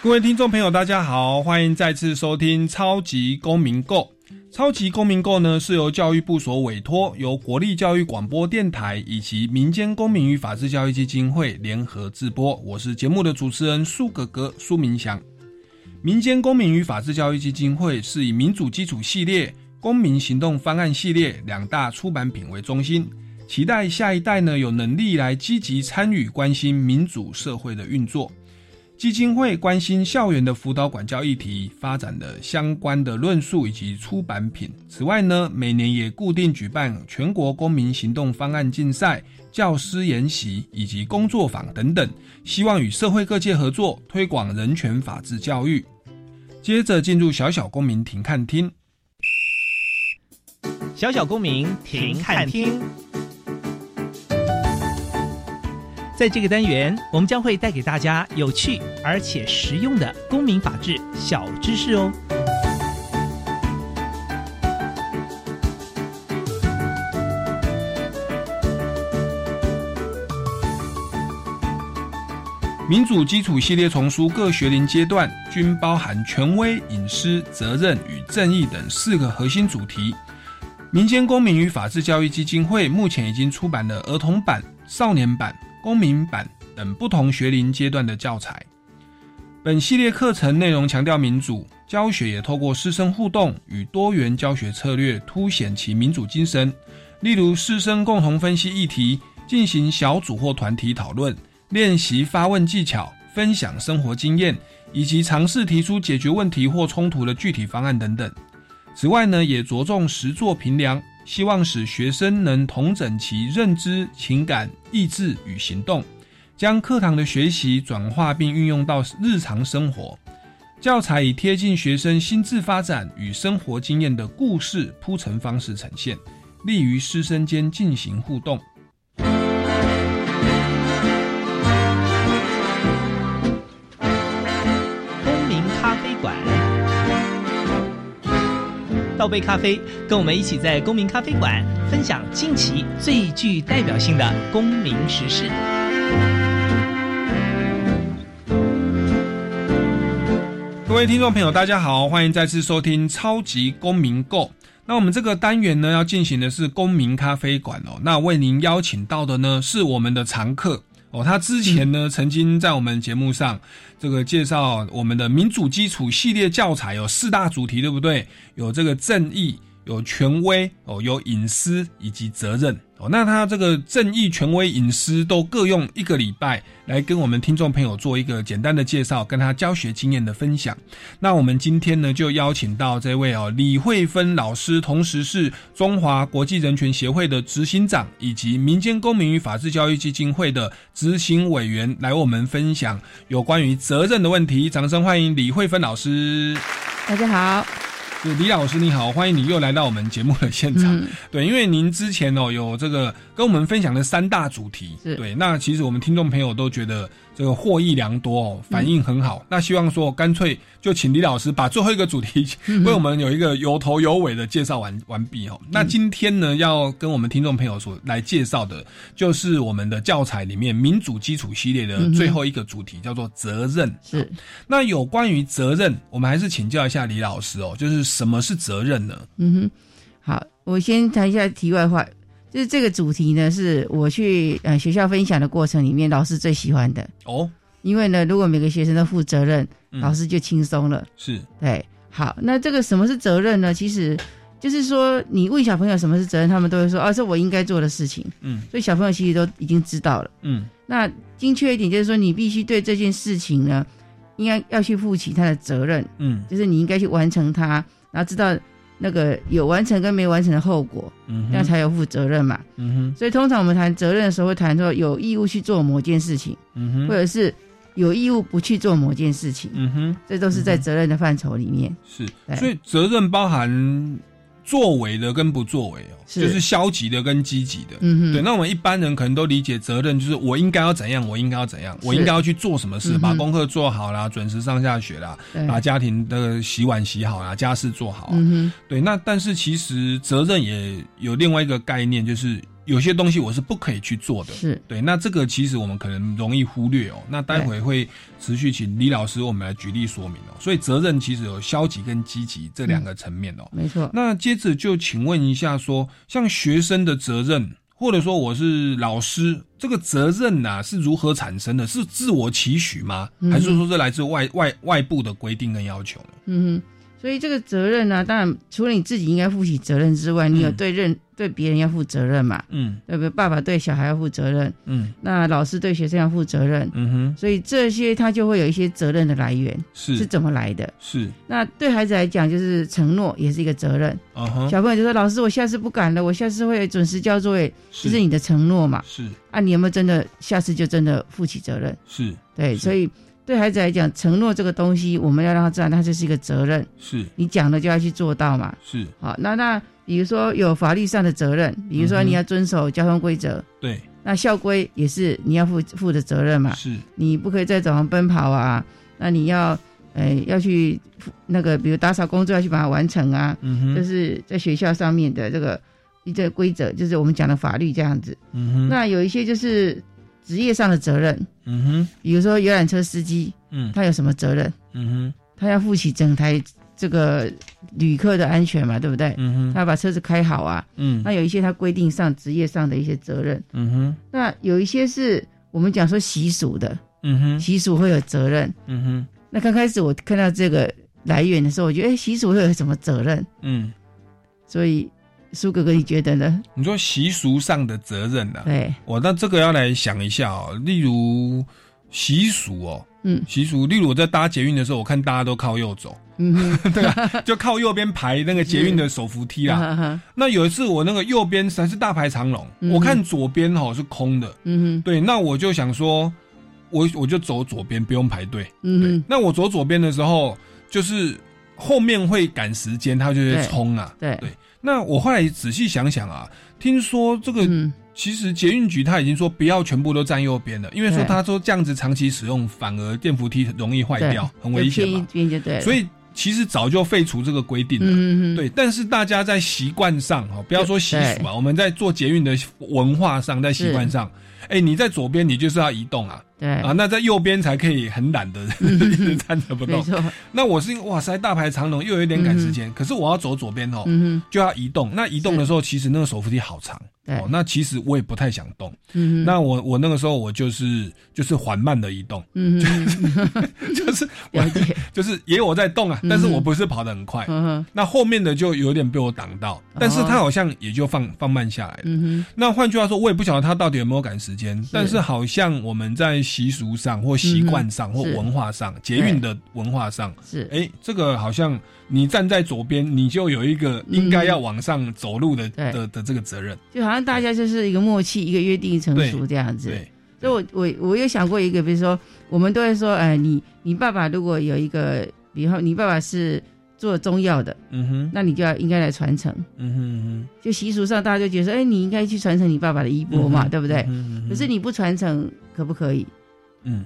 各位听众朋友，大家好，欢迎再次收听《超级公民购》。超级公民购呢是由教育部所委托，由国立教育广播电台以及民间公民与法治教育基金会联合制播。我是节目的主持人苏格格苏明祥。民间公民与法治教育基金会是以民主基础系列、公民行动方案系列两大出版品为中心，期待下一代呢有能力来积极参与、关心民主社会的运作。基金会关心校园的辅导管教议题，发展的相关的论述以及出版品。此外呢，每年也固定举办全国公民行动方案竞赛、教师研习以及工作坊等等，希望与社会各界合作，推广人权法治教育。接着进入小小公民庭看厅，小小公民庭看厅。在这个单元，我们将会带给大家有趣而且实用的公民法治小知识哦。民主基础系列丛书各学龄阶段均包含权威、隐私、责任与正义等四个核心主题。民间公民与法治教育基金会目前已经出版了儿童版、少年版。公民版等不同学龄阶段的教材。本系列课程内容强调民主教学，也透过师生互动与多元教学策略，凸显其民主精神。例如，师生共同分析议题，进行小组或团体讨论，练习发问技巧，分享生活经验，以及尝试提出解决问题或冲突的具体方案等等。此外呢，也着重实作评量。希望使学生能同整其认知、情感、意志与行动，将课堂的学习转化并运用到日常生活。教材以贴近学生心智发展与生活经验的故事铺陈方式呈现，利于师生间进行互动。倒杯咖啡，跟我们一起在公民咖啡馆分享近期最具代表性的公民时事。各位听众朋友，大家好，欢迎再次收听超级公民购。那我们这个单元呢，要进行的是公民咖啡馆哦。那为您邀请到的呢，是我们的常客。哦，他之前呢曾经在我们节目上这个介绍我们的民主基础系列教材有四大主题，对不对？有这个正义，有权威，哦，有隐私以及责任。哦，那他这个正义、权威、隐私都各用一个礼拜来跟我们听众朋友做一个简单的介绍，跟他教学经验的分享。那我们今天呢，就邀请到这位哦李慧芬老师，同时是中华国际人权协会的执行长，以及民间公民与法治教育基金会的执行委员，来我们分享有关于责任的问题。掌声欢迎李慧芬老师！大家好。李老师你好，欢迎你又来到我们节目的现场。对，因为您之前哦有这个跟我们分享的三大主题，对，那其实我们听众朋友都觉得。这个获益良多哦，反应很好。那希望说，干脆就请李老师把最后一个主题为我们有一个有头有尾的介绍完完毕哦。那今天呢，要跟我们听众朋友所来介绍的，就是我们的教材里面民主基础系列的最后一个主题，叫做责任。是。那有关于责任，我们还是请教一下李老师哦，就是什么是责任呢？嗯哼，好，我先谈一下题外话。就是这个主题呢，是我去呃学校分享的过程里面，老师最喜欢的哦。因为呢，如果每个学生都负责任，老师就轻松了。是，对。好，那这个什么是责任呢？其实就是说，你问小朋友什么是责任，他们都会说，哦，是我应该做的事情。嗯。所以小朋友其实都已经知道了。嗯。那精确一点，就是说，你必须对这件事情呢，应该要去负起他的责任。嗯。就是你应该去完成它，然后知道。那个有完成跟没完成的后果，嗯，那才有负责任嘛。嗯哼所以通常我们谈责任的时候，会谈说有义务去做某件事情，嗯哼或者是有义务不去做某件事情。嗯哼，这都是在责任的范畴里面。是，所以责任包含。作为的跟不作为哦，就是消极的跟积极的。嗯哼，对。那我们一般人可能都理解责任就是我应该要怎样，我应该要怎样，我应该要去做什么事，把功课做好啦，准时上下学啦，把家庭的洗碗洗好啦，家事做好。嗯哼，对。那但是其实责任也有另外一个概念，就是。有些东西我是不可以去做的，是对。那这个其实我们可能容易忽略哦。那待会会持续请李老师我们来举例说明哦。所以责任其实有消极跟积极这两个层面哦。没错。那接着就请问一下，说像学生的责任，或者说我是老师，这个责任呐是如何产生的？是自我期许吗？还是说是来自外外外部的规定跟要求呢？嗯哼。所以这个责任呢，当然除了你自己应该负起责任之外，你有对任对别人要负责任嘛？嗯，对不对？爸爸对小孩要负责任，嗯，那老师对学生要负责任，嗯哼。所以这些他就会有一些责任的来源，是是怎么来的？是那对孩子来讲，就是承诺也是一个责任。小朋友就说：“老师，我下次不敢了，我下次会准时交作业。”这是你的承诺嘛？是啊，你有没有真的下次就真的负起责任？是对，所以。对孩子来讲，承诺这个东西，我们要让他知道，他这是一个责任。是你讲了就要去做到嘛。是好，那那比如说有法律上的责任，比如说你要遵守交通规则。对。那校规也是你要负负的责任嘛。是。你不可以在早上奔跑啊，那你要，呃，要去那个，比如打扫工作要去把它完成啊。嗯哼。就是在学校上面的这个一个规则，就是我们讲的法律这样子。嗯哼。那有一些就是。职业上的责任，嗯哼，比如说游览车司机，嗯，他有什么责任？嗯哼，他要负起整台这个旅客的安全嘛，对不对？嗯哼，他要把车子开好啊，嗯，那有一些他规定上职业上的一些责任，嗯哼，那有一些是我们讲说习俗的，嗯哼，习俗会有责任，嗯哼，那刚开始我看到这个来源的时候，我觉得哎，习俗会有什么责任？嗯，所以。苏哥哥，你觉得呢？你说习俗上的责任呢？对，我那这个要来想一下哦。例如习俗哦，嗯，习俗，例如我在搭捷运的时候，我看大家都靠右走，嗯，对吧？就靠右边排那个捷运的手扶梯啊。那有一次我那个右边还是大排长龙，我看左边哦是空的，嗯哼，对，那我就想说，我我就走左边，不用排队，嗯哼。那我走左边的时候，就是后面会赶时间，他就会冲啊，对对。那我后来仔细想想啊，听说这个其实捷运局他已经说不要全部都站右边了，因为说他说这样子长期使用反而电扶梯容易坏掉，很危险嘛。所以其实早就废除这个规定了。对，但是大家在习惯上哈，不要说习俗嘛，我们在做捷运的文化上，在习惯上，哎，你在左边你就是要移动啊。对啊，那在右边才可以很懒的一 直站着不动。那我是因为哇塞，大排长龙又有一点赶时间，可是我要走左边哦，就要移动。那移动的时候，其实那个手扶梯好长。哦，那其实我也不太想动。嗯，那我我那个时候我就是就是缓慢的移动。嗯，就是 就是也有我在动啊，但是我不是跑得很快。嗯那后面的就有点被我挡到，但是他好像也就放放慢下来了。嗯那换句话说，我也不晓得他到底有没有赶时间，但是好像我们在。习俗上或习惯上或文化上，捷运的文化上是。哎，这个好像你站在左边，你就有一个应该要往上走路的的的这个责任，就好像大家就是一个默契，一个约定成熟这样子。对。所以，我我我有想过一个，比如说，我们都会说，哎，你你爸爸如果有一个，比如你爸爸是。做中药的，嗯哼，那你就要应该来传承，嗯哼，就习俗上大家就觉得说，哎，你应该去传承你爸爸的衣钵嘛，对不对？可是你不传承可不可以？嗯，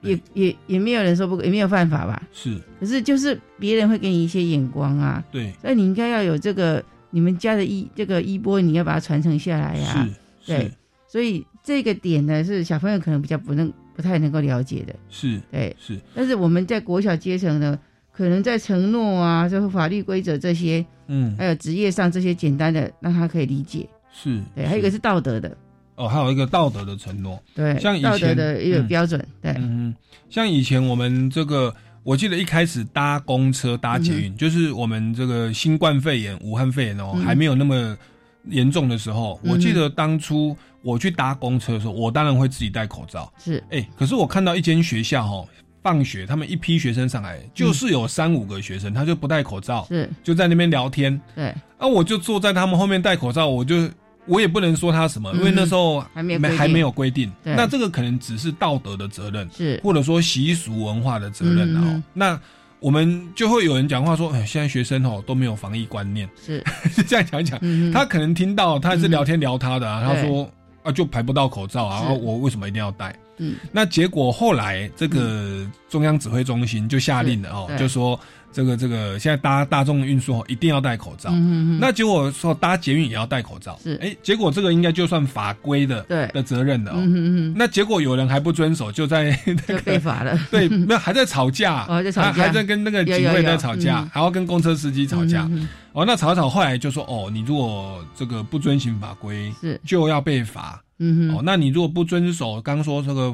也也也没有人说不，也没有犯法吧？是，可是就是别人会给你一些眼光啊，对，所以你应该要有这个你们家的衣这个衣钵，你要把它传承下来呀，是，对，所以这个点呢是小朋友可能比较不能不太能够了解的，是，对，是，但是我们在国小阶层呢。可能在承诺啊，就是法律规则这些，嗯，还有职业上这些简单的，让他可以理解。是，对，还有一个是道德的。哦，还有一个道德的承诺。对，像以前的一个标准。对，嗯，像以前我们这个，我记得一开始搭公车搭捷运，就是我们这个新冠肺炎、武汉肺炎哦还没有那么严重的时候，我记得当初我去搭公车的时候，我当然会自己戴口罩。是，哎，可是我看到一间学校哦。放学，他们一批学生上来，就是有三五个学生，他就不戴口罩，是就在那边聊天。对，啊，我就坐在他们后面戴口罩，我就我也不能说他什么，因为那时候还没还没有规定。那这个可能只是道德的责任，是或者说习俗文化的责任哦。那我们就会有人讲话说，哎，现在学生哦都没有防疫观念，是。这样讲讲。他可能听到他是聊天聊他的，他说啊就排不到口罩啊，我为什么一定要戴？嗯，那结果后来这个中央指挥中心就下令了哦，就说。这个这个，现在搭大众运输一定要戴口罩。嗯嗯那结果说搭捷运也要戴口罩。是。哎，结果这个应该就算法规的对的责任的哦。嗯嗯那结果有人还不遵守，就在 那个被罚了。对，没有还在吵架。哦，在吵架。还在跟那个警卫在吵架，还要跟公车司机吵架。哦，那吵吵后来就说哦，你如果这个不遵循法规，是就要被罚。嗯哼。哦，那你如果不遵守，刚说这个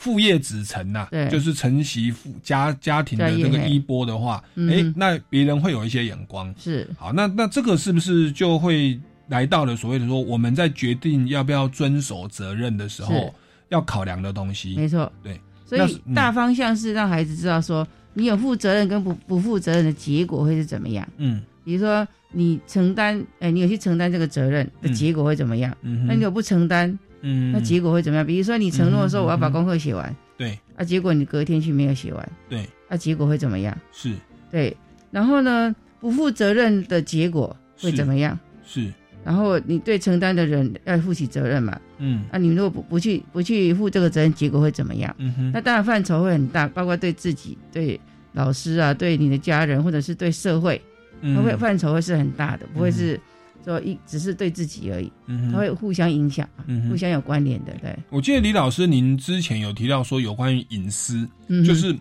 副。父业子承呐，就是承袭父家家庭的这个衣钵的话，哎，那别人会有一些眼光。是好，那那这个是不是就会来到了所谓的说，我们在决定要不要遵守责任的时候，要考量的东西？没错，对。所以大方向是让孩子知道说，你有负责任跟不不负责任的结果会是怎么样。嗯，比如说你承担，哎，你有去承担这个责任的结果会怎么样？嗯，那你有不承担？嗯，那结果会怎么样？比如说你承诺说我要把功课写完，对，啊，结果你隔天去没有写完，对，那结果会怎么样？是，对，然后呢，不负责任的结果会怎么样？是，然后你对承担的人要负起责任嘛？嗯，啊，你如果不不去不去负这个责任，结果会怎么样？嗯哼，那当然范畴会很大，包括对自己、对老师啊、对你的家人，或者是对社会，它会范畴会是很大的，不会是。说一只是对自己而已，它会互相影响，互相有关联的。对，我记得李老师，您之前有提到说有关于隐私，就是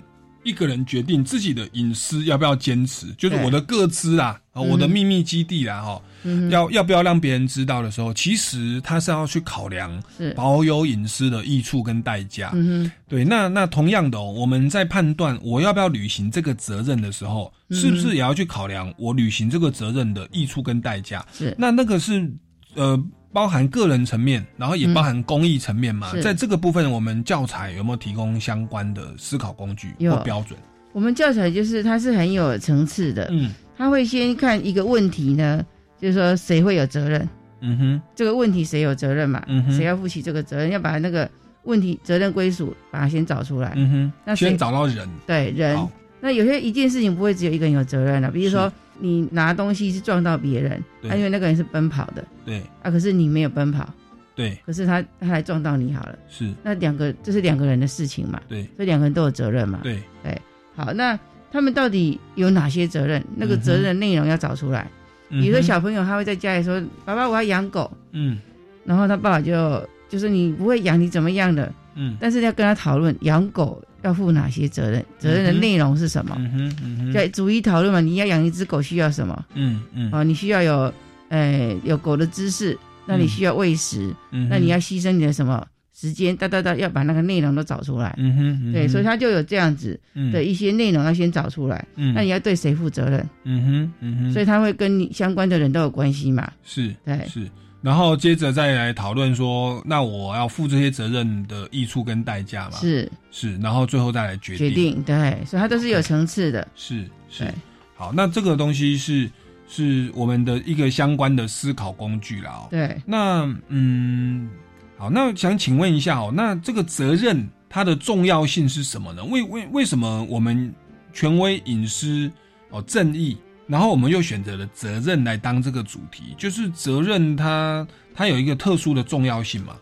一个人决定自己的隐私要不要坚持，就是我的个资啦，我的秘密基地啦，哈。要要不要让别人知道的时候，其实他是要去考量保有隐私的益处跟代价。嗯对，那那同样的，我们在判断我要不要履行这个责任的时候，是不是也要去考量我履行这个责任的益处跟代价？是。那那个是呃，包含个人层面，然后也包含公益层面嘛。在这个部分，我们教材有没有提供相关的思考工具或标准？我们教材就是它是很有层次的。嗯，他会先看一个问题呢。就是说，谁会有责任？嗯哼，这个问题谁有责任嘛？嗯哼，谁要负起这个责任？要把那个问题责任归属，把它先找出来。嗯哼，那先找到人。对人，那有些一件事情不会只有一个人有责任的，比如说你拿东西是撞到别人，他因为那个人是奔跑的，对啊，可是你没有奔跑，对，可是他他来撞到你好了，是那两个这是两个人的事情嘛？对，所以两个人都有责任嘛？对对，好，那他们到底有哪些责任？那个责任的内容要找出来。比如说小朋友他会在家里说：“爸爸，我要养狗。”嗯，然后他爸爸就就是你不会养，你怎么样的？嗯，但是要跟他讨论养狗要负哪些责任，责任的内容是什么？嗯哼，嗯哼，在逐一讨论嘛。你要养一只狗需要什么？嗯嗯，哦，你需要有，呃，有狗的知识，那你需要喂食，嗯那你要牺牲你的什么？时间哒哒哒，要把那个内容都找出来。嗯哼，对，所以他就有这样子的一些内容要先找出来。嗯，那你要对谁负责任？嗯哼，嗯哼，所以他会跟你相关的人都有关系嘛。是，对，是。然后接着再来讨论说，那我要负这些责任的益处跟代价嘛？是，是。然后最后再来决定。决定，对，所以它都是有层次的。是，是。好，那这个东西是是我们的一个相关的思考工具啦。对。那嗯。好，那想请问一下哦，那这个责任它的重要性是什么呢？为为为什么我们权威、隐私、哦正义，然后我们又选择了责任来当这个主题？就是责任它它有一个特殊的重要性嘛？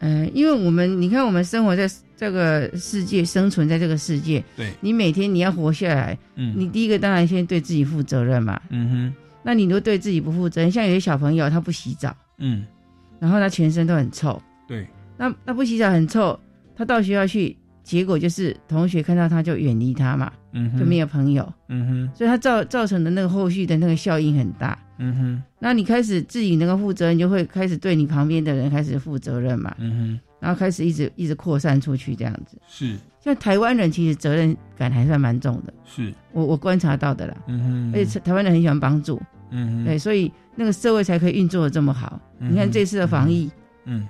嗯，因为我们你看，我们生活在这个世界，生存在这个世界，对，你每天你要活下来，嗯，你第一个当然先对自己负责任嘛，嗯哼，那你都对自己不负责任，像有些小朋友他不洗澡，嗯。然后他全身都很臭，对，那那不洗澡很臭，他到学校去，结果就是同学看到他就远离他嘛，嗯，就没有朋友，嗯哼，所以他造造成的那个后续的那个效应很大，嗯哼，那你开始自己能够负责任，就会开始对你旁边的人开始负责任嘛，嗯哼，然后开始一直一直扩散出去这样子，是，像台湾人其实责任感还算蛮重的，是。我我观察到的啦，嗯哼，而且台湾人很喜欢帮助。嗯哼，对，所以那个社会才可以运作的这么好。你看这次的防疫，嗯，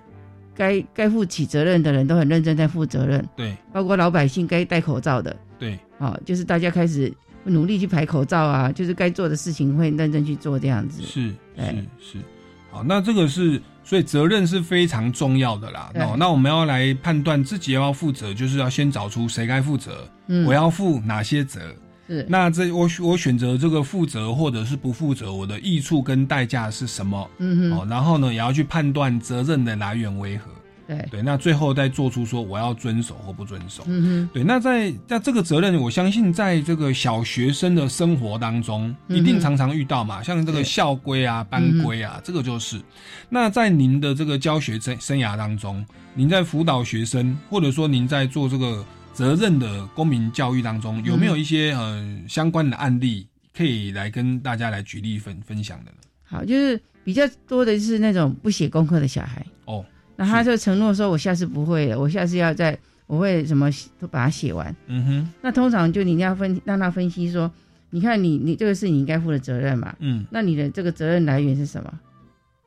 该该负起责任的人都很认真在负责任，对，包括老百姓该戴口罩的，对，好，就是大家开始努力去排口罩啊，就是该做的事情会认真去做这样子。是，是，是。好，那这个是，所以责任是非常重要的啦。哦，那我们要来判断自己要不要负责，就是要先找出谁该负责，我要负哪些责。是，那这我我选择这个负责或者是不负责，我的益处跟代价是什么？嗯哼。哦，然后呢，也要去判断责任的来源为何。对对，那最后再做出说我要遵守或不遵守。嗯哼，对，那在在这个责任，我相信在这个小学生的生活当中，一定常常遇到嘛，像这个校规啊、班规啊，这个就是。那在您的这个教学生生涯当中，您在辅导学生，或者说您在做这个责任的公民教育当中，有没有一些呃相关的案例可以来跟大家来举例分分享的呢？好，就是比较多的是那种不写功课的小孩哦。那他就承诺说：“我下次不会了，我下次要在，我会什么都把它写完。”嗯哼。那通常就你要分让他分析说：“你看你你这个是你应该负的责任嘛？嗯。那你的这个责任来源是什么？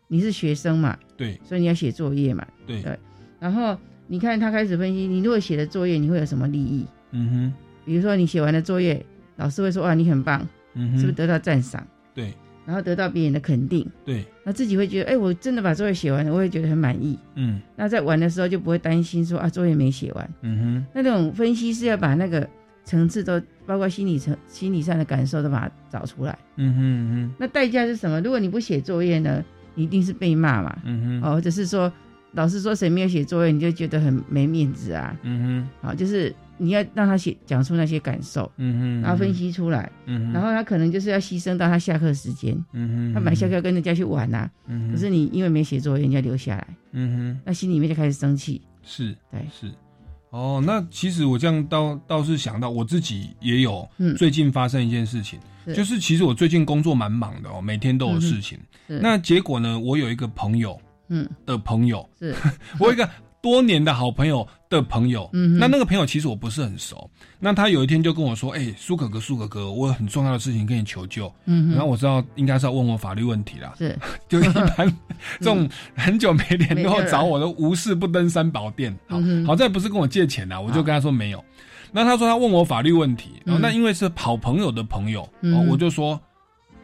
你是学生嘛？对。所以你要写作业嘛？对对。然后你看他开始分析，你如果写的作业，你会有什么利益？嗯哼。比如说你写完的作业，老师会说：“哇，你很棒，是不是得到赞赏？”对。然后得到别人的肯定，对，那自己会觉得，哎，我真的把作业写完了，我也觉得很满意。嗯，那在玩的时候就不会担心说啊，作业没写完。嗯哼，那种分析是要把那个层次都包括心理层、心理上的感受都把它找出来。嗯哼哼，那代价是什么？如果你不写作业呢，你一定是被骂嘛。嗯哼，哦，或者是说老师说谁没有写作业，你就觉得很没面子啊。嗯哼，好，就是。你要让他写讲出那些感受，嗯哼，然后分析出来，嗯哼，然后他可能就是要牺牲到他下课时间，嗯哼，他本来下课跟人家去玩啊，嗯哼，可是你因为没写作业，人家留下来，嗯哼，那心里面就开始生气，是，对，是，哦，那其实我这样倒倒是想到我自己也有，最近发生一件事情，就是其实我最近工作蛮忙的哦，每天都有事情，那结果呢，我有一个朋友，嗯，的朋友，是 我有一个。多年的好朋友的朋友，嗯，那那个朋友其实我不是很熟。那他有一天就跟我说：“哎，苏哥哥，苏哥哥，我有很重要的事情跟你求救。”嗯，然后我知道应该是要问我法律问题啦。是，就一般 这种很久没联络找我都无事不登三宝殿。好，好在不是跟我借钱啦，我就跟他说没有。那他说他问我法律问题，然后那因为是好朋友的朋友，我就说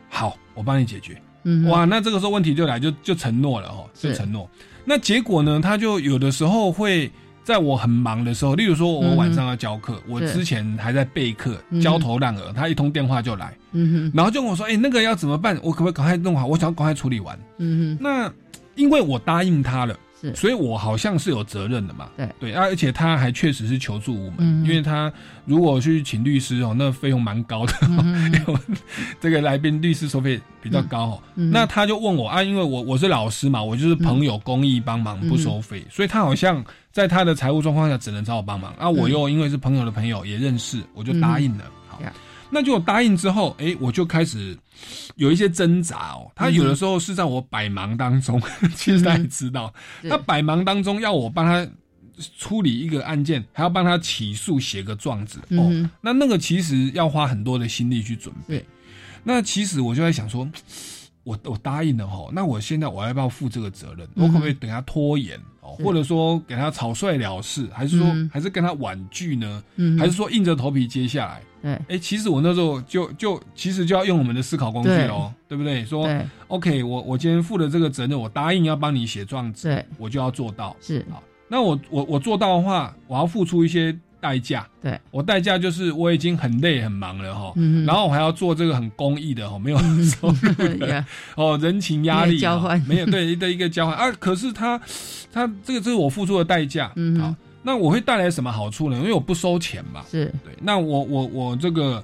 好，我帮你解决。嗯，哇，那这个时候问题就来，就就承诺了哦，就承诺。那结果呢？他就有的时候会在我很忙的时候，例如说我晚上要教课，我之前还在备课，焦头烂额，他一通电话就来，然后就跟我说：“哎，那个要怎么办？我可不可以赶快弄好？我想赶快处理完。”嗯哼那因为我答应他了。所以，我好像是有责任的嘛。对对啊，而且他还确实是求助无门，因为他如果去请律师哦，那费用蛮高的。这个来宾律师收费比较高哦。那他就问我啊，因为我我是老师嘛，我就是朋友公益帮忙不收费，所以他好像在他的财务状况下只能找我帮忙啊。我又因为是朋友的朋友也认识，我就答应了。好。那就答应之后，哎，我就开始有一些挣扎哦。他有的时候是在我百忙当中，其实他也知道，他百忙当中要我帮他处理一个案件，还要帮他起诉写个状子哦。那那个其实要花很多的心力去准备。那其实我就在想说。我我答应了哈，那我现在我要不要负这个责任？我可不可以等他拖延哦，或者说给他草率了事，还是说还是跟他婉拒呢？嗯，还是说硬着头皮接下来？对，哎，其实我那时候就就其实就要用我们的思考工具哦，对不对？说，OK，我我今天负了这个责任，我答应要帮你写状子，我就要做到。是好，那我我我做到的话，我要付出一些。代价，对。我代价就是我已经很累很忙了哈，然后我还要做这个很公益的哈，没有 收入的。哦，人情压力交换。没有对的一个交换。啊，可是他他这个这是我付出的代价，好，那我会带来什么好处呢？因为我不收钱嘛，是。对，那我我我这个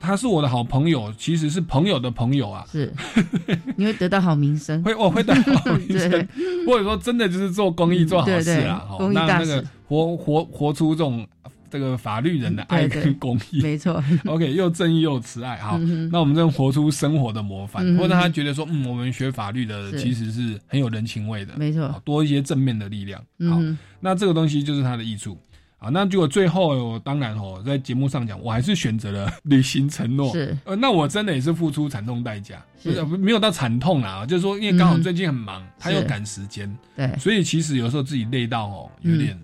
他是我的好朋友，其实是朋友的朋友啊，是。你会得到好名声，会我会得到好名声，或者说真的就是做公益做好事啊，公益大事，活活活出这种。这个法律人的爱跟公益，没错。OK，又正义又慈爱，好，那我们正活出生活的模范，或者他觉得说，嗯，我们学法律的其实是很有人情味的，没错，多一些正面的力量。好，那这个东西就是它的益处。啊，那结果最后，当然哦，在节目上讲，我还是选择了履行承诺。是，呃，那我真的也是付出惨痛代价，是。没有到惨痛啦，就是说，因为刚好最近很忙，他又赶时间，对，所以其实有时候自己累到哦，有点。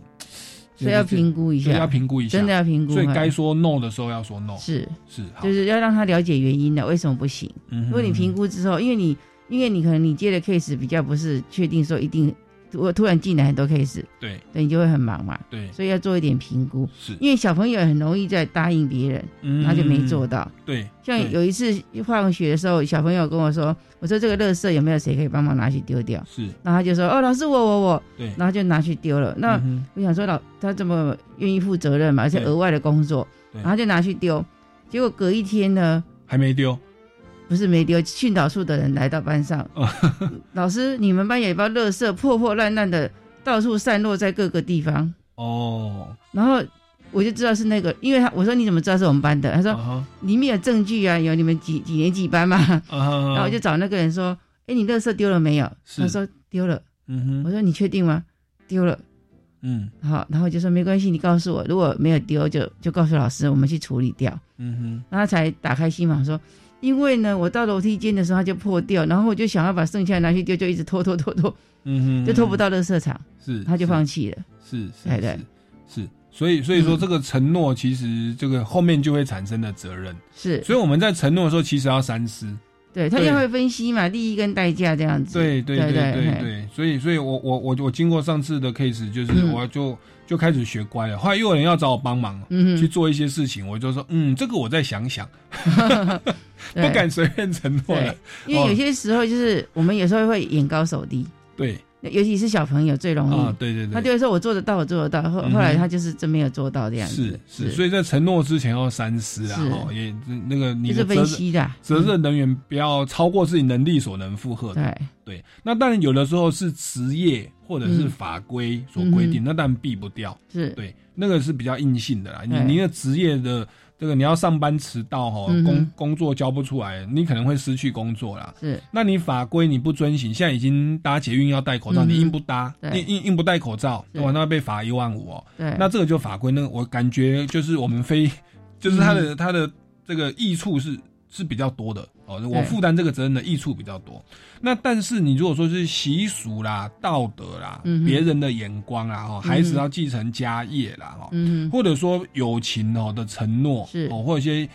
所以要评估一下，要评估一下，真的要评估。所以该说 no 的时候要说 no，是是，就是要让他了解原因的，为什么不行。如果你评估之后，因为你因为你可能你接的 case 比较不是确定说一定。我突然进来很多 case，对，对你就会很忙嘛，对，所以要做一点评估，是，因为小朋友很容易在答应别人，嗯，他就没做到，对，像有一次放学的时候，小朋友跟我说，我说这个垃圾有没有谁可以帮忙拿去丢掉？是，然后他就说，哦，老师我我我，对，然后就拿去丢了。那我想说老他这么愿意负责任嘛，而且额外的工作，然后就拿去丢，结果隔一天呢，还没丢。不是没丢，训导处的人来到班上，老师，你们班有一包垃圾破破烂烂的。到处散落在各个地方哦，然后我就知道是那个，因为他我说你怎么知道是我们班的？他说里面有证据啊，有你们几几年几班嘛。然后我就找那个人说：“哎，你垃圾丢了没有？”他说：“丢了。”嗯哼，我说：“你确定吗？”丢了。嗯，好，然后就说没关系，你告诉我，如果没有丢，就就告诉老师，我们去处理掉。嗯哼，然后才打开心房说。因为呢，我到楼梯间的时候它就破掉，然后我就想要把剩下的拿去丢，就一直拖拖拖拖，嗯哼，就拖不到垃圾场，是，他就放弃了，是，对对，是，所以所以说这个承诺其实这个后面就会产生的责任，是，所以我们在承诺的时候其实要三思，对他就会分析嘛，利益跟代价这样子，对对对对对，所以所以我我我我经过上次的 case，就是我就。就开始学乖了，后来又有人要找我帮忙，去做一些事情，我就说，嗯，这个我再想想，不敢随便承诺了。因为有些时候就是我们有时候会眼高手低，对。尤其是小朋友最容易啊，对对对，他就会说我做得到，我做得到。后后来他就是真没有做到这样子。是是，所以在承诺之前要三思啊，哦，也那个你的分析的责任人员不要超过自己能力所能负荷的。对对，那当然有的时候是职业或者是法规所规定，那当然避不掉。是对，那个是比较硬性的啦。你你的职业的。这个你要上班迟到哈，工工作交不出来，你可能会失去工作啦。是，那你法规你不遵循，现在已经搭捷运要戴口罩，你硬不搭，硬硬硬不戴口罩，哇，那被罚一万五哦。对，那这个就法规，那我感觉就是我们非，就是他的他的这个益处是。是比较多的哦，我负担这个责任的益处比较多。那但是你如果说是习俗啦、道德啦、别人的眼光啦，哈，孩子要继承家业啦，哈，或者说友情哦的承诺，是哦，或者一些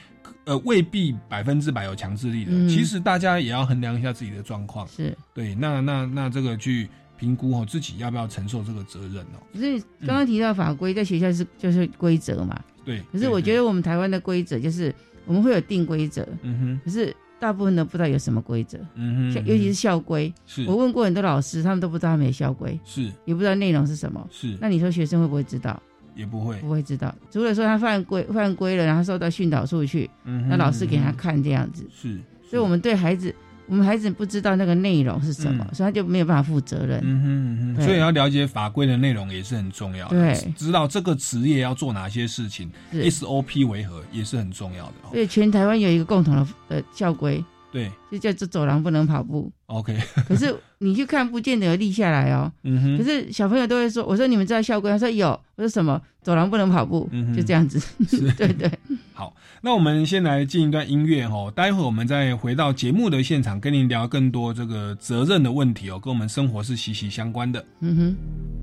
呃未必百分之百有强制力的，其实大家也要衡量一下自己的状况，是对。那那那这个去评估哦，自己要不要承受这个责任哦？可是刚刚提到法规，在学校是就是规则嘛，对。可是我觉得我们台湾的规则就是。我们会有定规则，嗯哼，可是大部分都不知道有什么规则，嗯哼，尤其是校规，是我问过很多老师，他们都不知道他们有校规，是也不知道内容是什么，是。那你说学生会不会知道？也不会，不会知道。除了说他犯规犯规了，然后受到训导处去，嗯那老师给他看这样子，是。所以我们对孩子。我们孩子不知道那个内容是什么，所以他就没有办法负责任。嗯哼哼，所以要了解法规的内容也是很重要的。对，知道这个职业要做哪些事情，SOP 为何也是很重要的。所以全台湾有一个共同的呃校规。对，就叫做走廊不能跑步。OK，可是你去看，不见得立下来哦。嗯哼。可是小朋友都会说：“我说你们知道校规？”他说：“有。”我说：“什么？走廊不能跑步。”嗯就这样子。是，对对。好，那我们先来进一段音乐哦，待会儿我们再回到节目的现场，跟您聊更多这个责任的问题哦，跟我们生活是息息相关的。嗯哼。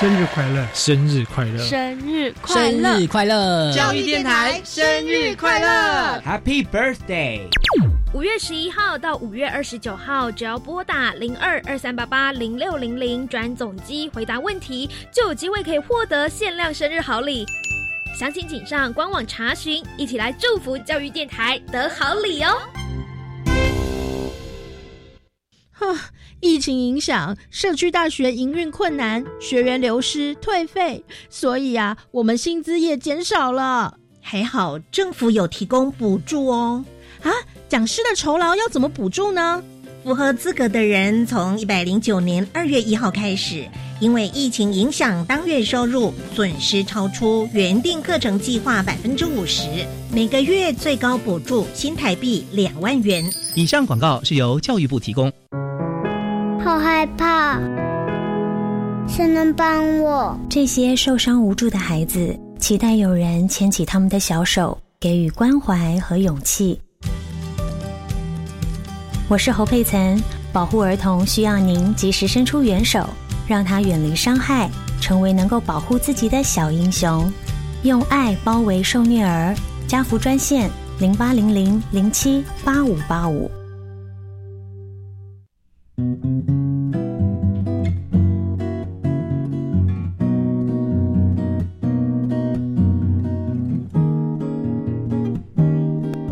生日快乐！生日快乐！生日快乐！生日快乐！教育电台生日快乐！Happy Birthday！五月十一号到五月二十九号，只要拨打零二二三八八零六零零转总机回答问题，就有机会可以获得限量生日好礼。详情请上官网查询，一起来祝福教育电台得好礼哦！哈。疫情影响，社区大学营运困难，学员流失退费，所以啊，我们薪资也减少了。还好政府有提供补助哦。啊，讲师的酬劳要怎么补助呢？符合资格的人，从一百零九年二月一号开始，因为疫情影响，当月收入损失超出原定课程计划百分之五十，每个月最高补助新台币两万元。以上广告是由教育部提供。好害怕，谁能帮我？这些受伤无助的孩子，期待有人牵起他们的小手，给予关怀和勇气。我是侯佩岑，保护儿童需要您及时伸出援手，让他远离伤害，成为能够保护自己的小英雄。用爱包围受虐儿，家福专线零八零零零七八五八五。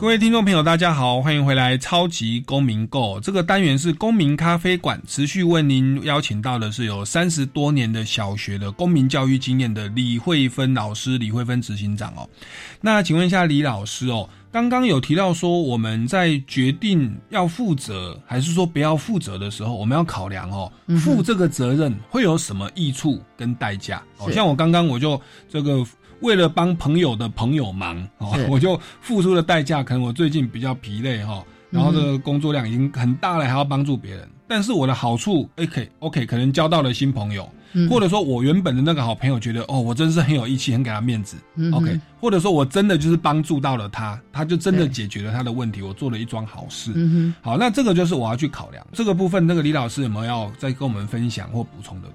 各位听众朋友，大家好，欢迎回来《超级公民购》这个单元是公民咖啡馆，持续为您邀请到的是有三十多年的小学的公民教育经验的李慧芬老师，李慧芬执行长哦。那请问一下李老师哦，刚刚有提到说我们在决定要负责还是说不要负责的时候，我们要考量哦，负这个责任会有什么益处跟代价？哦，像我刚刚我就这个。为了帮朋友的朋友忙，哦，我就付出的代价，可能我最近比较疲累哈，然后这个工作量已经很大了，还要帮助别人。但是我的好处，OK OK，可能交到了新朋友，或者说我原本的那个好朋友觉得，哦，我真是很有义气，很给他面子，OK，或者说我真的就是帮助到了他，他就真的解决了他的问题，我做了一桩好事。好，那这个就是我要去考量这个部分。那个李老师有没有要再跟我们分享或补充的呢？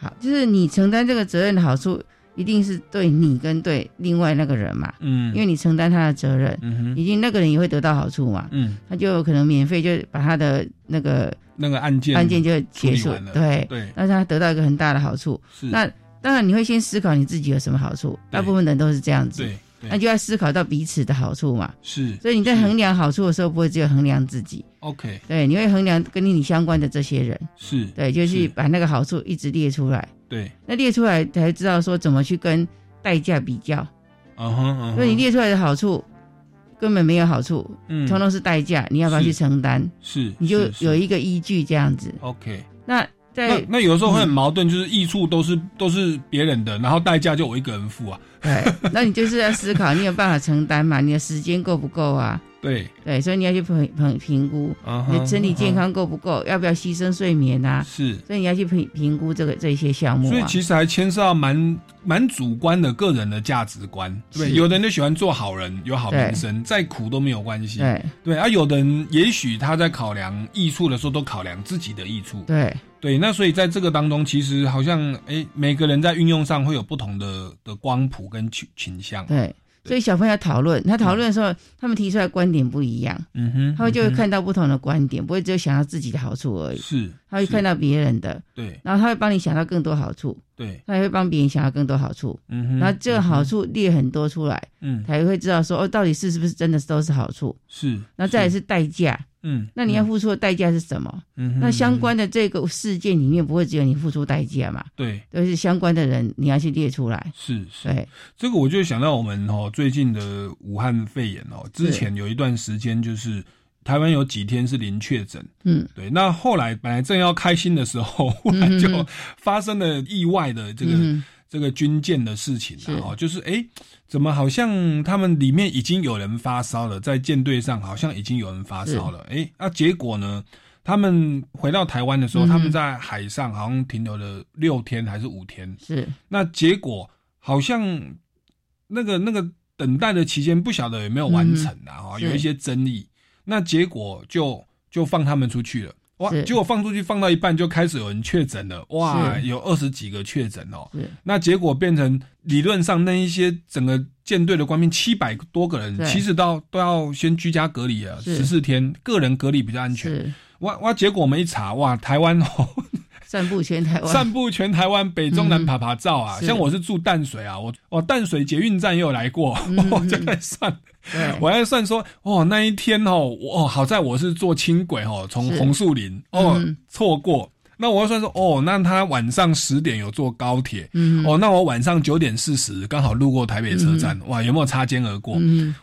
好，就是你承担这个责任的好处。一定是对你跟对另外那个人嘛，嗯，因为你承担他的责任，嗯哼，一定那个人也会得到好处嘛，嗯，他就可能免费就把他的那个那个案件案件就结束，对。对，让他得到一个很大的好处。是，那当然你会先思考你自己有什么好处，大部分人都是这样子，对，那就要思考到彼此的好处嘛，是，所以你在衡量好处的时候，不会只有衡量自己，OK，对，你会衡量跟你相关的这些人，是对，就是。把那个好处一直列出来，对，那列出来才知道说怎么去跟。代价比较，嗯哼，所以你列出来的好处根本没有好处，嗯，通通是代价，你要不要去承担？是，你就有一个依据这样子。OK，那在那有时候会很矛盾，就是益处都是都是别人的，然后代价就我一个人付啊。对，那你就是要思考，你有办法承担嘛？你的时间够不够啊？对对，所以你要去评评评估，你的身体健康够不够？要不要牺牲睡眠啊？是，所以你要去评评估这个这些项目。所以其实还牵涉到蛮蛮主观的个人的价值观，对，有的人就喜欢做好人，有好名声，再苦都没有关系。对对，而有的人也许他在考量益处的时候，都考量自己的益处。对对，那所以在这个当中，其实好像哎，每个人在运用上会有不同的的光谱跟倾倾向。对。所以小朋友讨论，他讨论的时候，他们提出来观点不一样，嗯哼，他们就会看到不同的观点，不会只有想到自己的好处而已，是，他会看到别人的，对，然后他会帮你想到更多好处，对，他也会帮别人想到更多好处，嗯哼，然后这个好处列很多出来，嗯，他也会知道说哦，到底是是不是真的都是好处，是，那再是代价，嗯，那你要付出的代价是什么？嗯，那相关的这个事件里面不会只有你付出代价嘛？对，都是相关的人你要去列出来。是是，对，这个我就想到我们哦最近的武汉肺炎哦，之前有一段时间就是台湾有几天是零确诊，嗯，对，那后来本来正要开心的时候，忽然就发生了意外的这个。这个军舰的事情啊，就是哎，怎么好像他们里面已经有人发烧了，在舰队上好像已经有人发烧了，哎，那结果呢？他们回到台湾的时候，他们在海上好像停留了六天还是五天？是。那结果好像那个那个等待的期间不晓得有没有完成啊？哈，有一些争议。那结果就就放他们出去了。哇！结果放出去放到一半就开始有人确诊了，哇！有二十几个确诊哦。那结果变成理论上那一些整个舰队的官兵七百多个人，其实都都要先居家隔离啊，十四天个人隔离比较安全。哇哇！结果我们一查，哇！台湾哦。散步全台湾，散步全台湾，北中南爬爬照啊！像我是住淡水啊，我我淡水捷运站也有来过，我就在算，我在算说，哦，那一天哦，哦，好在我是坐轻轨哦，从红树林哦错过，那我要算说，哦，那他晚上十点有坐高铁，哦，那我晚上九点四十刚好路过台北车站，哇，有没有擦肩而过？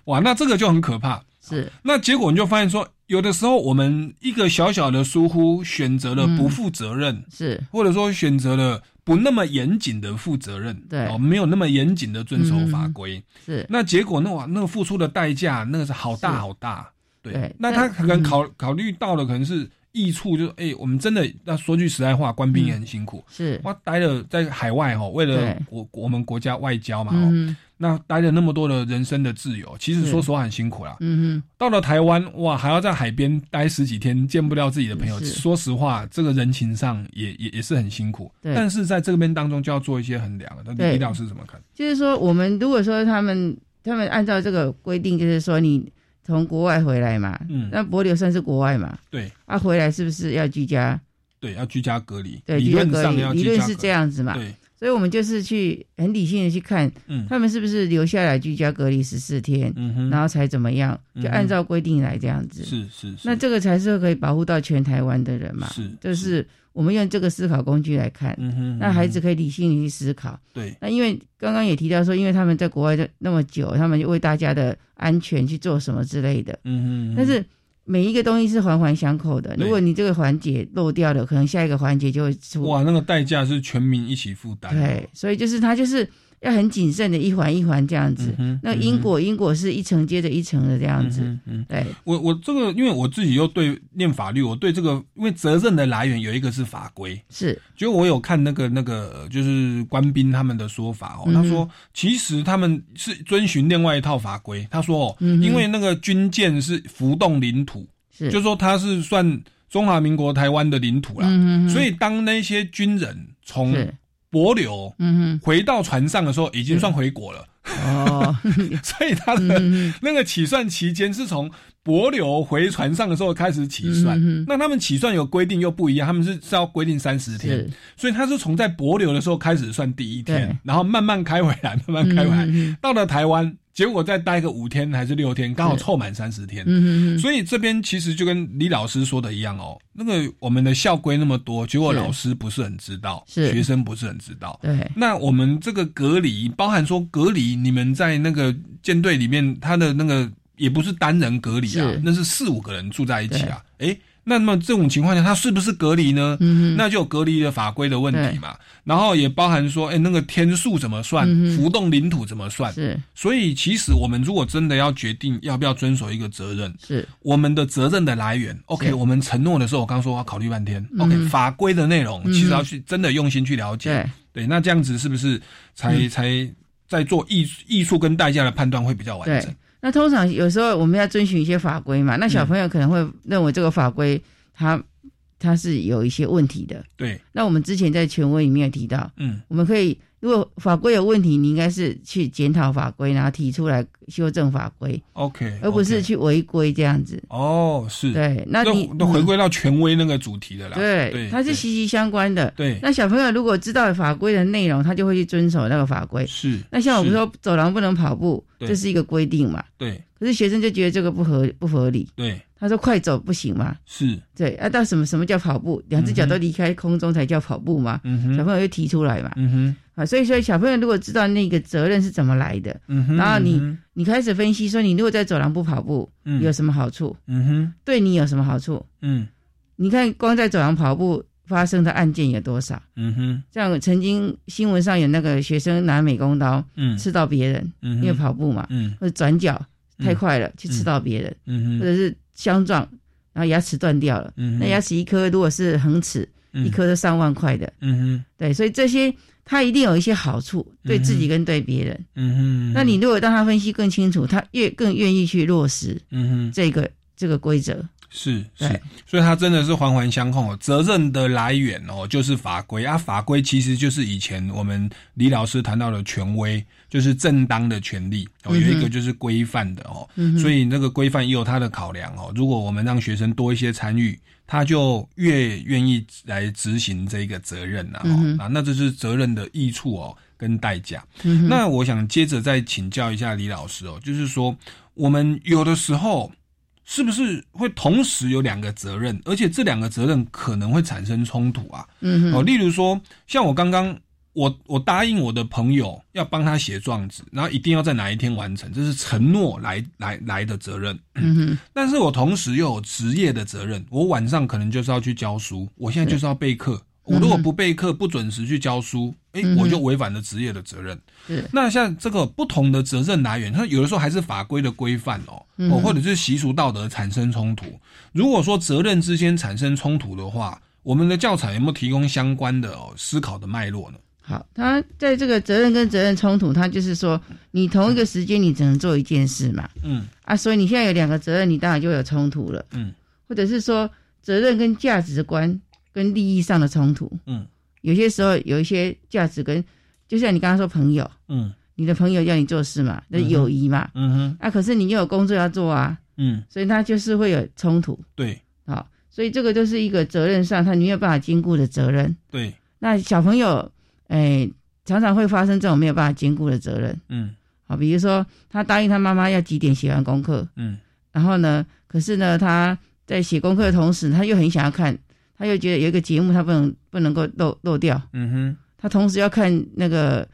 哇，那这个就很可怕。是，那结果你就发现说。有的时候，我们一个小小的疏忽，选择了不负责任，是。或者说选择了不那么严谨的负责任，对，哦，没有那么严谨的遵守法规，是。那结果，那哇，那个付出的代价，那个是好大好大，对。那他可能考考虑到的，可能是益处，就是哎，我们真的那说句实在话，官兵也很辛苦，是，我待了在海外哈，为了我我们国家外交嘛，哦。那待了那么多的人生的自由，其实说实话很辛苦啦。嗯哼，到了台湾哇，还要在海边待十几天，见不了自己的朋友。说实话，这个人情上也也也是很辛苦。对，但是在这边当中就要做一些衡量了。那李老师怎么看？就是说，我们如果说他们他们按照这个规定，就是说你从国外回来嘛，嗯，那博流算是国外嘛，对，啊，回来是不是要居家？对，要居家隔离。对，理论上要理论是这样子嘛。对。所以，我们就是去很理性的去看，嗯，他们是不是留下来居家隔离十四天，嗯，然后才怎么样，就按照规定来这样子，是是。那这个才是可以保护到全台湾的人嘛？是，就是我们用这个思考工具来看，那孩子可以理性的去思考。对。那因为刚刚也提到说，因为他们在国外的那么久，他们就为大家的安全去做什么之类的，嗯哼，但是。每一个东西是环环相扣的，如果你这个环节漏掉了，可能下一个环节就会出。哇，那个代价是全民一起负担。对，所以就是他就是要很谨慎的一环一环这样子。那因果因果是一层接着一层的这样子。嗯，对。我我这个，因为我自己又对念法律，我对这个因为责任的来源有一个是法规，是，就我有看那个那个就是官兵他们的说法哦，他说其实他们是遵循另外一套法规，他说哦，因为那个军舰是浮动领土。是。就说它是算中华民国台湾的领土啦，所以当那些军人从帛琉回到船上的时候，已经算回国了。哦，所以他的那个起算期间是从帛琉回船上的时候开始起算。那他们起算有规定又不一样，他们是是要规定三十天，所以他是从在帛琉的时候开始算第一天，然后慢慢开回来，慢慢开回来，到了台湾。结果再待个五天还是六天，刚好凑满三十天。嗯所以这边其实就跟李老师说的一样哦，那个我们的校规那么多，结果老师不是很知道，学生不是很知道。对。那我们这个隔离，包含说隔离，你们在那个舰队里面，他的那个也不是单人隔离啊，那是四五个人住在一起啊。哎。那么这种情况下，他是不是隔离呢？嗯，那就有隔离的法规的问题嘛。然后也包含说，哎，那个天数怎么算？浮动领土怎么算？是。所以其实我们如果真的要决定要不要遵守一个责任，是我们的责任的来源。OK，我们承诺的时候，我刚说要考虑半天。OK，法规的内容其实要去真的用心去了解。对，那这样子是不是才才在做艺艺术跟代价的判断会比较完整？那通常有时候我们要遵循一些法规嘛，那小朋友可能会认为这个法规它它是有一些问题的。对。那我们之前在权威里面有提到，嗯，我们可以。如果法规有问题，你应该是去检讨法规，然后提出来修正法规，OK，而不是去违规这样子。哦，是，对，那你都回归到权威那个主题的啦。对，它是息息相关的。对，那小朋友如果知道法规的内容，他就会去遵守那个法规。是，那像我们说走廊不能跑步，这是一个规定嘛？对。可是学生就觉得这个不合不合理。对。他说快走不行吗？是对啊，到什么什么叫跑步？两只脚都离开空中才叫跑步吗？小朋友又提出来嘛。嗯哼，啊，所以说小朋友如果知道那个责任是怎么来的，嗯哼，然后你你开始分析说，你如果在走廊不跑步，有什么好处？嗯哼，对你有什么好处？嗯，你看光在走廊跑步发生的案件有多少？嗯哼，像曾经新闻上有那个学生拿美工刀，嗯，刺到别人，嗯，因为跑步嘛，嗯，或者转角太快了去刺到别人，嗯哼，或者是。相撞，然后牙齿断掉了。嗯，那牙齿一颗如果是恒齿，一颗都上万块的。嗯哼，对，所以这些他一定有一些好处，对自己跟对别人。嗯哼，那你如果让他分析更清楚，他越更愿意去落实。嗯哼，这个这个规则。是是，所以它真的是环环相扣。责任的来源哦，就是法规啊，法规其实就是以前我们李老师谈到的权威，就是正当的权利哦。有一个就是规范的哦，所以那个规范也有它的考量哦。如果我们让学生多一些参与，他就越愿意来执行这个责任呐。啊，那这是责任的益处哦，跟代价。那我想接着再请教一下李老师哦，就是说我们有的时候。是不是会同时有两个责任，而且这两个责任可能会产生冲突啊？嗯，哦，例如说，像我刚刚，我我答应我的朋友要帮他写状子，然后一定要在哪一天完成，这是承诺来来来的责任。嗯哼，但是我同时又有职业的责任，我晚上可能就是要去教书，我现在就是要备课。我如果不备课、不准时去教书，哎，我就违反了职业的责任。那像这个不同的责任来源，它有的时候还是法规的规范哦，哦，或者是习俗道德产生冲突。如果说责任之间产生冲突的话，我们的教材有没有提供相关的哦思考的脉络呢？好，他在这个责任跟责任冲突，他就是说，你同一个时间你只能做一件事嘛。嗯。啊，所以你现在有两个责任，你当然就有冲突了。嗯。或者是说，责任跟价值观。跟利益上的冲突，嗯，有些时候有一些价值跟，就像你刚刚说朋友，嗯，你的朋友要你做事嘛，那友谊嘛，嗯哼，啊，可是你又有工作要做啊，嗯，所以他就是会有冲突，对，好，所以这个就是一个责任上他没有办法兼顾的责任，对，那小朋友，哎，常常会发生这种没有办法兼顾的责任，嗯，好，比如说他答应他妈妈要几点写完功课，嗯，然后呢，可是呢，他在写功课的同时，他又很想要看。他又觉得有一个节目，他不能不能够漏漏掉。嗯哼，他同时要看那个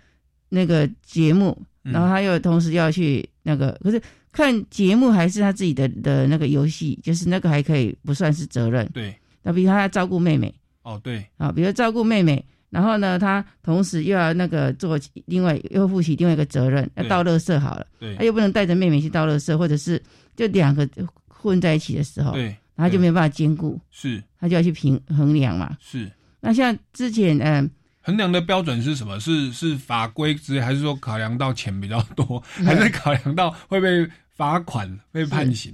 那个节目，然后他又同时要去那个，可是看节目还是他自己的的那个游戏，就是那个还可以不算是责任。对，那比如他要照顾妹妹。哦，对。啊，比如照顾妹妹，然后呢，他同时又要那个做另外又负起另外一个责任，要倒垃圾好了。对。他又不能带着妹妹去倒垃圾，或者是就两个混在一起的时候。对。然后就没有办法兼顾，是，他就要去平衡量嘛。是，那像之前，嗯，衡量的标准是什么？是是法规之，还是说考量到钱比较多，还是考量到会被罚款、被判刑？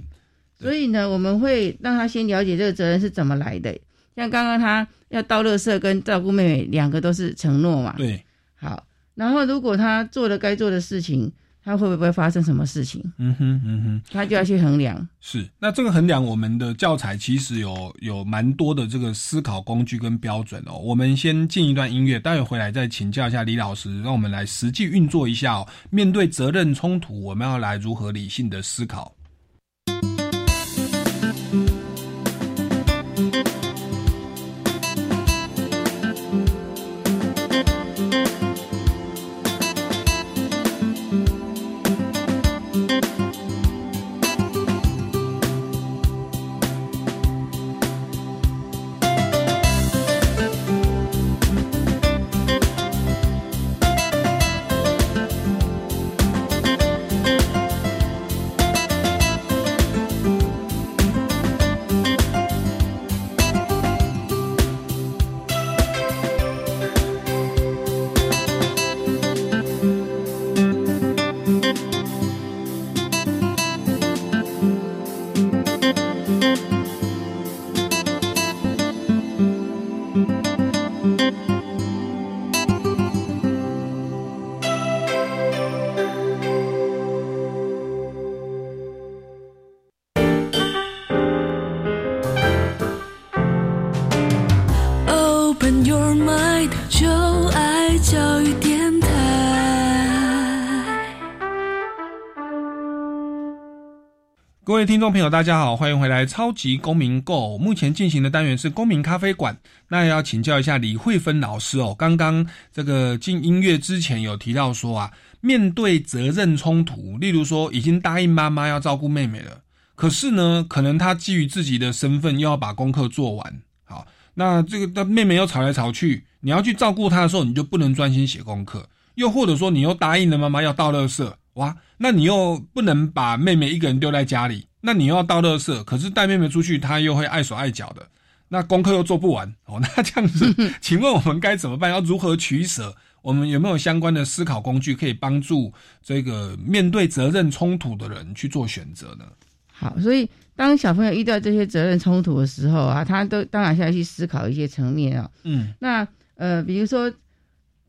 所以呢，我们会让他先了解这个责任是怎么来的。像刚刚他要倒垃圾跟照顾妹妹，两个都是承诺嘛。对，好，然后如果他做了该做的事情。他会不会发生什么事情？嗯哼，嗯哼，他就要去衡量。是，那这个衡量，我们的教材其实有有蛮多的这个思考工具跟标准哦。我们先进一段音乐，待会回来再请教一下李老师，让我们来实际运作一下哦。面对责任冲突，我们要来如何理性的思考？Open your mind，就爱教育电台。各位听众朋友，大家好，欢迎回来《超级公民购》。目前进行的单元是公民咖啡馆。那要请教一下李慧芬老师哦，刚刚这个进音乐之前有提到说啊，面对责任冲突，例如说已经答应妈妈要照顾妹妹了，可是呢，可能她基于自己的身份又要把功课做完，好。那这个那妹妹又吵来吵去，你要去照顾她的时候，你就不能专心写功课。又或者说，你又答应了妈妈要倒垃圾。哇，那你又不能把妹妹一个人丢在家里，那你又要倒垃圾，可是带妹妹出去，她又会碍手碍脚的，那功课又做不完哦。那这样子，请问我们该怎么办？要如何取舍？我们有没有相关的思考工具可以帮助这个面对责任冲突的人去做选择呢？好，所以当小朋友遇到这些责任冲突的时候啊，他都当然要去思考一些层面啊。嗯，那呃，比如说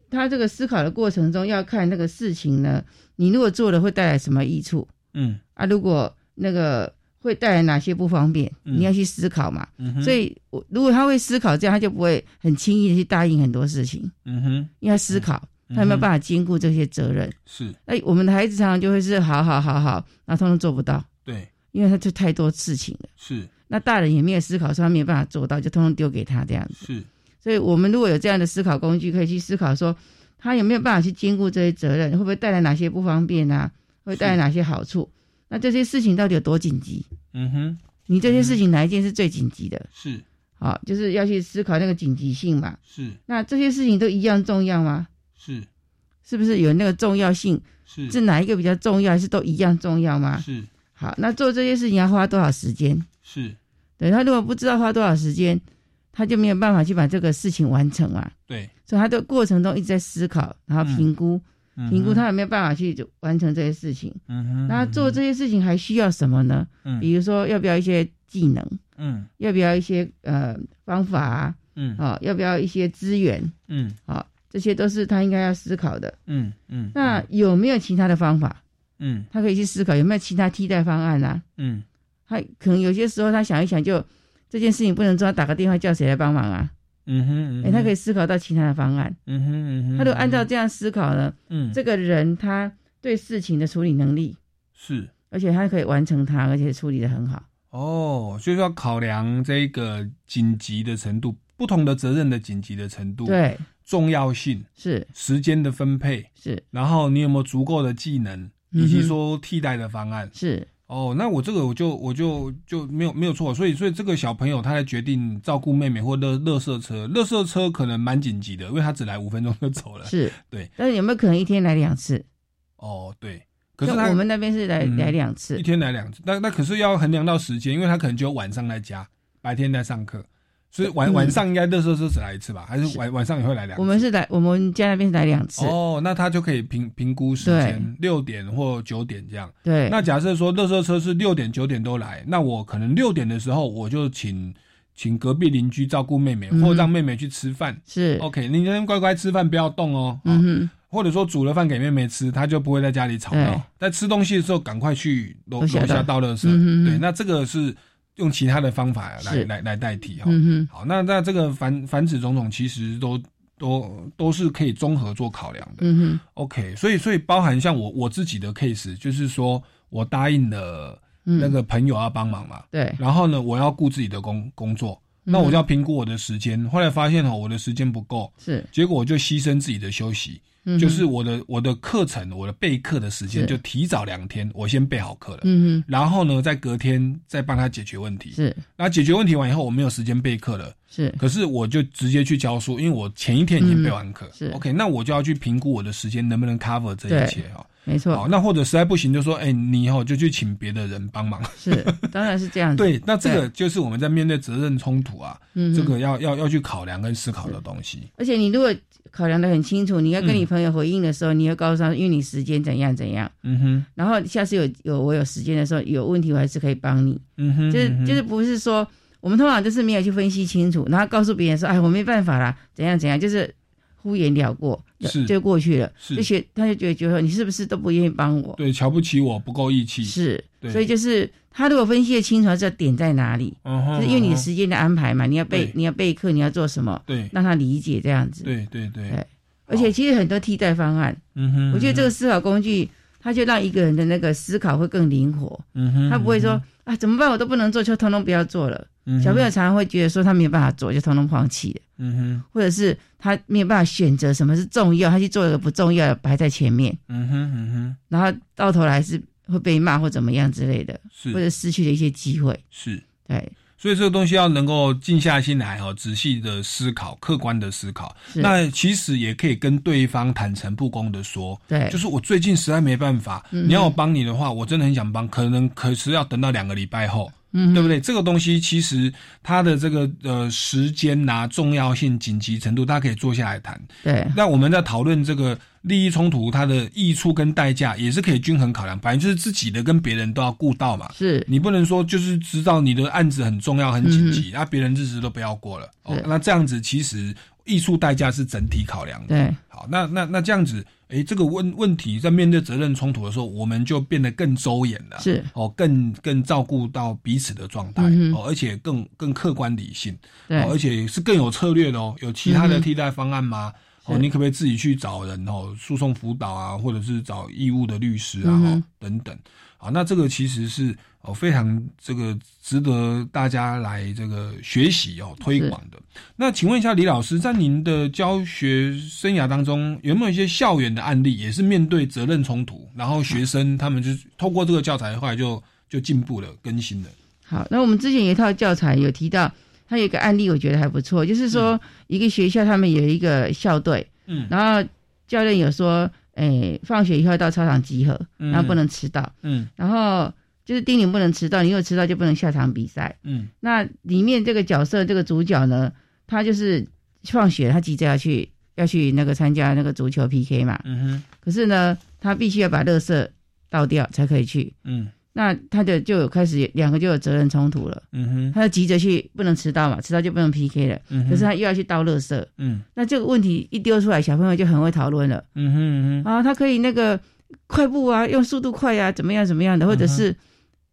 他这个思考的过程中，要看那个事情呢。你如果做了会带来什么益处？嗯啊，如果那个会带来哪些不方便，你要去思考嘛。嗯所以，我如果他会思考，这样他就不会很轻易的去答应很多事情。嗯哼，因为思考，他有没有办法兼顾这些责任？是。哎，我们的孩子常常就会是好好好好，那通通做不到。对，因为他就太多事情了。是。那大人也没有思考，说他没有办法做到，就通通丢给他这样子。是。所以我们如果有这样的思考工具，可以去思考说。他有没有办法去兼顾这些责任？会不会带来哪些不方便啊？会带来哪些好处？那这些事情到底有多紧急？嗯哼，你这些事情哪一件是最紧急的？是，好，就是要去思考那个紧急性嘛。是，那这些事情都一样重要吗？是，是不是有那个重要性？是，是哪一个比较重要，还是都一样重要吗？是，好，那做这些事情要花多少时间？是，对他如果不知道花多少时间。他就没有办法去把这个事情完成啊。对，所以他的过程中一直在思考，然后评估，评估他有没有办法去完成这些事情。嗯哼，那做这些事情还需要什么呢？嗯，比如说要不要一些技能？嗯，要不要一些呃方法？啊嗯，啊，要不要一些资源？嗯，好，这些都是他应该要思考的。嗯嗯，那有没有其他的方法？嗯，他可以去思考有没有其他替代方案啊？嗯，他可能有些时候他想一想就。这件事情不能做，打个电话叫谁来帮忙啊？嗯哼，哎，他可以思考到其他的方案。嗯哼嗯哼，他都按照这样思考了。嗯，这个人他对事情的处理能力是，而且他可以完成它，而且处理的很好。哦，所以说考量这个紧急的程度，不同的责任的紧急的程度，对，重要性是时间的分配是，然后你有没有足够的技能，以及说替代的方案是。哦，那我这个我就我就就没有没有错，所以所以这个小朋友他在决定照顾妹妹或乐乐色车，乐色车可能蛮紧急的，因为他只来五分钟就走了。是，对。但是有没有可能一天来两次？哦，对。可是我们那边是来来两次，一天来两次。那那可是要衡量到时间，因为他可能只有晚上在家，白天在上课。所以晚晚上应该热色车只来一次吧？还是晚晚上也会来两？次？我们是来我们家那边是来两次。哦，那他就可以评评估时间，六点或九点这样。对。那假设说热色车是六点九点都来，那我可能六点的时候我就请请隔壁邻居照顾妹妹，或让妹妹去吃饭。是。OK，你先乖乖吃饭，不要动哦。嗯哼。或者说煮了饭给妹妹吃，她就不会在家里吵闹。在吃东西的时候，赶快去楼楼下倒垃圾。对，那这个是。用其他的方法来来来代替哈，好，那那这个繁繁殖种种其实都都都是可以综合做考量的。嗯哼，OK，所以所以包含像我我自己的 case，就是说我答应了那个朋友要帮忙嘛，对，然后呢，我要顾自己的工工作，那我就要评估我的时间，后来发现哦，我的时间不够，是，结果我就牺牲自己的休息。就是我的我的课程，我的备课的时间就提早两天，我先备好课了。然后呢，在隔天再帮他解决问题。是，那解决问题完以后，我没有时间备课了。是，可是我就直接去教书，因为我前一天已经备完课。是，OK，那我就要去评估我的时间能不能 cover 这一切哈。没错。好，那或者实在不行，就说，哎，你以后就去请别的人帮忙。是，当然是这样子。对，那这个就是我们在面对责任冲突啊，这个要要要去考量跟思考的东西。而且你如果。考量的很清楚，你要跟你朋友回应的时候，你要告诉他，因为你时间怎样怎样。嗯哼。然后下次有有我有时间的时候，有问题我还是可以帮你。嗯哼。就是就是不是说我们通常就是没有去分析清楚，然后告诉别人说，哎，我没办法啦，怎样怎样，就是敷衍了过，就过去了。是。就觉他就觉得觉得你是不是都不愿意帮我？对，瞧不起我，不够义气。是。所以就是他如果分析的清楚，这点在哪里？就是因为你的时间的安排嘛，你要备你要备课，你要做什么？对，让他理解这样子。对对对。而且其实很多替代方案。嗯哼。我觉得这个思考工具，他就让一个人的那个思考会更灵活。嗯哼，他不会说啊怎么办我都不能做，就通通不要做了。小朋友常常会觉得说他没有办法做，就通通放弃了。嗯哼，或者是他没有办法选择什么是重要，他去做一个不重要的摆在前面。嗯哼嗯哼，然后到头来是会被骂或怎么样之类的，是或者失去了一些机会。是，对。所以这个东西要能够静下心来哈，仔细的思考，客观的思考。那其实也可以跟对方坦诚不公的说，对，就是我最近实在没办法，你要我帮你的话，我真的很想帮，可能可是要等到两个礼拜后。嗯，对不对？这个东西其实它的这个呃时间呐、重要性、紧急程度，大家可以坐下来谈。对，那我们在讨论这个利益冲突，它的益处跟代价也是可以均衡考量。反正就是自己的跟别人都要顾到嘛。是你不能说就是知道你的案子很重要、很紧急，那别人日子都不要过了。哦，那这样子其实益处代价是整体考量的。对，好，那那那这样子。哎，这个问问题在面对责任冲突的时候，我们就变得更周延了，是哦，更更照顾到彼此的状态哦，而且更更客观理性，对，而且是更有策略的哦。有其他的替代方案吗？哦，你可不可以自己去找人哦，诉讼辅导啊，或者是找义务的律师啊，等等。好，那这个其实是哦非常这个值得大家来这个学习哦推广的。那请问一下李老师，在您的教学生涯当中，有没有一些校园的案例，也是面对责任冲突，然后学生他们就透过这个教材后来就就进步了、更新了？好，那我们之前有一套教材有提到，它有一个案例，我觉得还不错，就是说一个学校他们有一个校队，嗯，然后教练有说。哎，放学以后到操场集合，然后不能迟到。嗯，然后就是丁宁不能迟到，你如果迟到就不能下场比赛。嗯，那里面这个角色这个主角呢，他就是放学他急着要去要去那个参加那个足球 PK 嘛。嗯哼，可是呢，他必须要把垃圾倒掉才可以去。嗯。那他的就有开始两个就有责任冲突了，嗯哼，他就急着去不能迟到嘛，迟到就不能 PK 了，嗯可是他又要去倒垃圾，嗯，那这个问题一丢出来，小朋友就很会讨论了，嗯哼嗯哼，啊，他可以那个快步啊，用速度快呀，怎么样怎么样的，或者是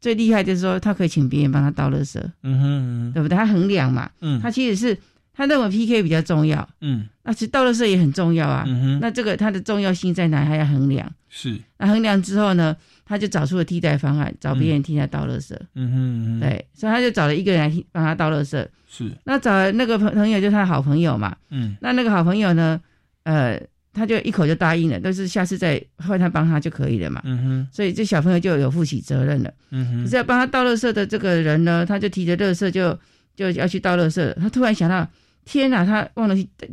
最厉害就是说他可以请别人帮他倒垃圾，嗯哼，对不对？他衡量嘛，嗯，他其实是他认为 PK 比较重要，嗯，那其实倒垃圾也很重要啊，嗯哼，那这个它的重要性在哪？他要衡量，是，那衡量之后呢？他就找出了替代方案，找别人替他倒垃圾。嗯哼，对，所以他就找了一个人来帮他倒垃圾。是，那找了那个朋朋友就是他好朋友嘛。嗯，那那个好朋友呢，呃，他就一口就答应了，但是下次再换他帮他就可以了嘛。嗯哼，所以这小朋友就有负起责任了。嗯哼，可是要帮他倒垃圾的这个人呢，他就提着垃圾就就要去倒垃圾。他突然想到，天哪，他忘了去带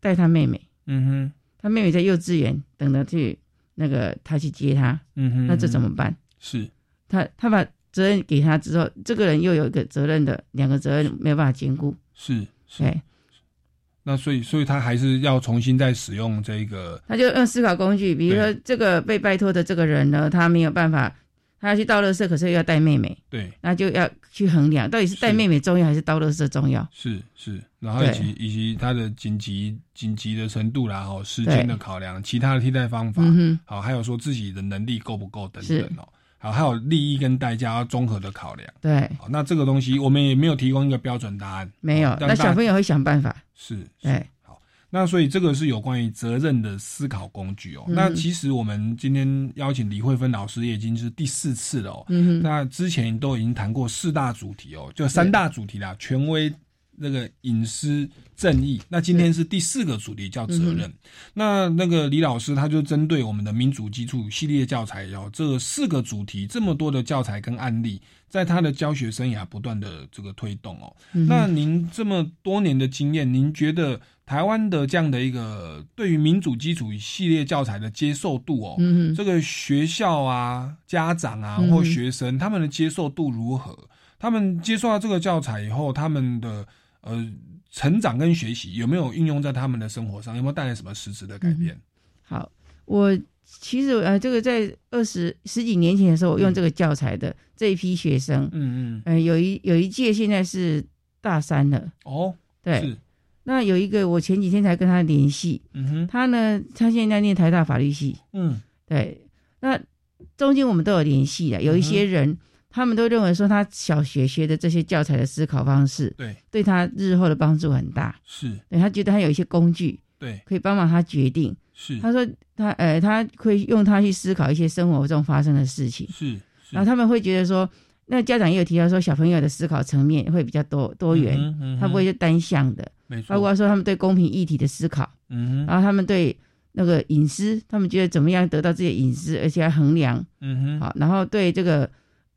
带他妹妹。嗯哼，他妹妹在幼稚园等着去。那个他去接他，嗯哼，那这怎么办？是，他他把责任给他之后，这个人又有一个责任的，两个责任没有办法兼顾，是，是。那所以，所以他还是要重新再使用这个，他就用思考工具，比如说这个被拜托的这个人呢，他没有办法。他要去倒垃圾，可是又要带妹妹，对，那就要去衡量，到底是带妹妹重要还是倒垃圾重要？是是，然后以及以及他的紧急紧急的程度然后时间的考量，其他的替代方法，嗯好，还有说自己的能力够不够等等哦，好，还有利益跟代价要综合的考量。对，好，那这个东西我们也没有提供一个标准答案，没有，那小朋友会想办法。是，对。那所以这个是有关于责任的思考工具哦。那其实我们今天邀请李慧芬老师也已经是第四次了哦。嗯那之前都已经谈过四大主题哦，就三大主题啦：权威、那个隐私、正义。那今天是第四个主题叫责任。那那个李老师他就针对我们的民主基础系列教材然后，这四个主题这么多的教材跟案例，在他的教学生涯不断的这个推动哦。那您这么多年的经验，您觉得？台湾的这样的一个对于民主基础系列教材的接受度哦，这个学校啊、家长啊或学生他们的接受度如何？他们接受到这个教材以后，他们的呃成长跟学习有没有运用在他们的生活上？有没有带来什么实质的改变？好，我其实呃，这个在二十十几年前的时候，我用这个教材的这一批学生，嗯嗯，呃，有一有一届现在是大三了哦，对。那有一个，我前几天才跟他联系，嗯哼，他呢，他现在念台大法律系，嗯，对，那中间我们都有联系的，有一些人，他们都认为说他小学学的这些教材的思考方式，对，对他日后的帮助很大，是，对他觉得他有一些工具，对，可以帮忙他决定。是，他说他呃，他会用他去思考一些生活中发生的事情。是，然后他们会觉得说，那家长也有提到说，小朋友的思考层面会比较多多元，他不会是单向的。没错，包括说他们对公平议题的思考，嗯，然后他们对那个隐私，他们觉得怎么样得到自己的隐私，而且要衡量，嗯哼，好，然后对这个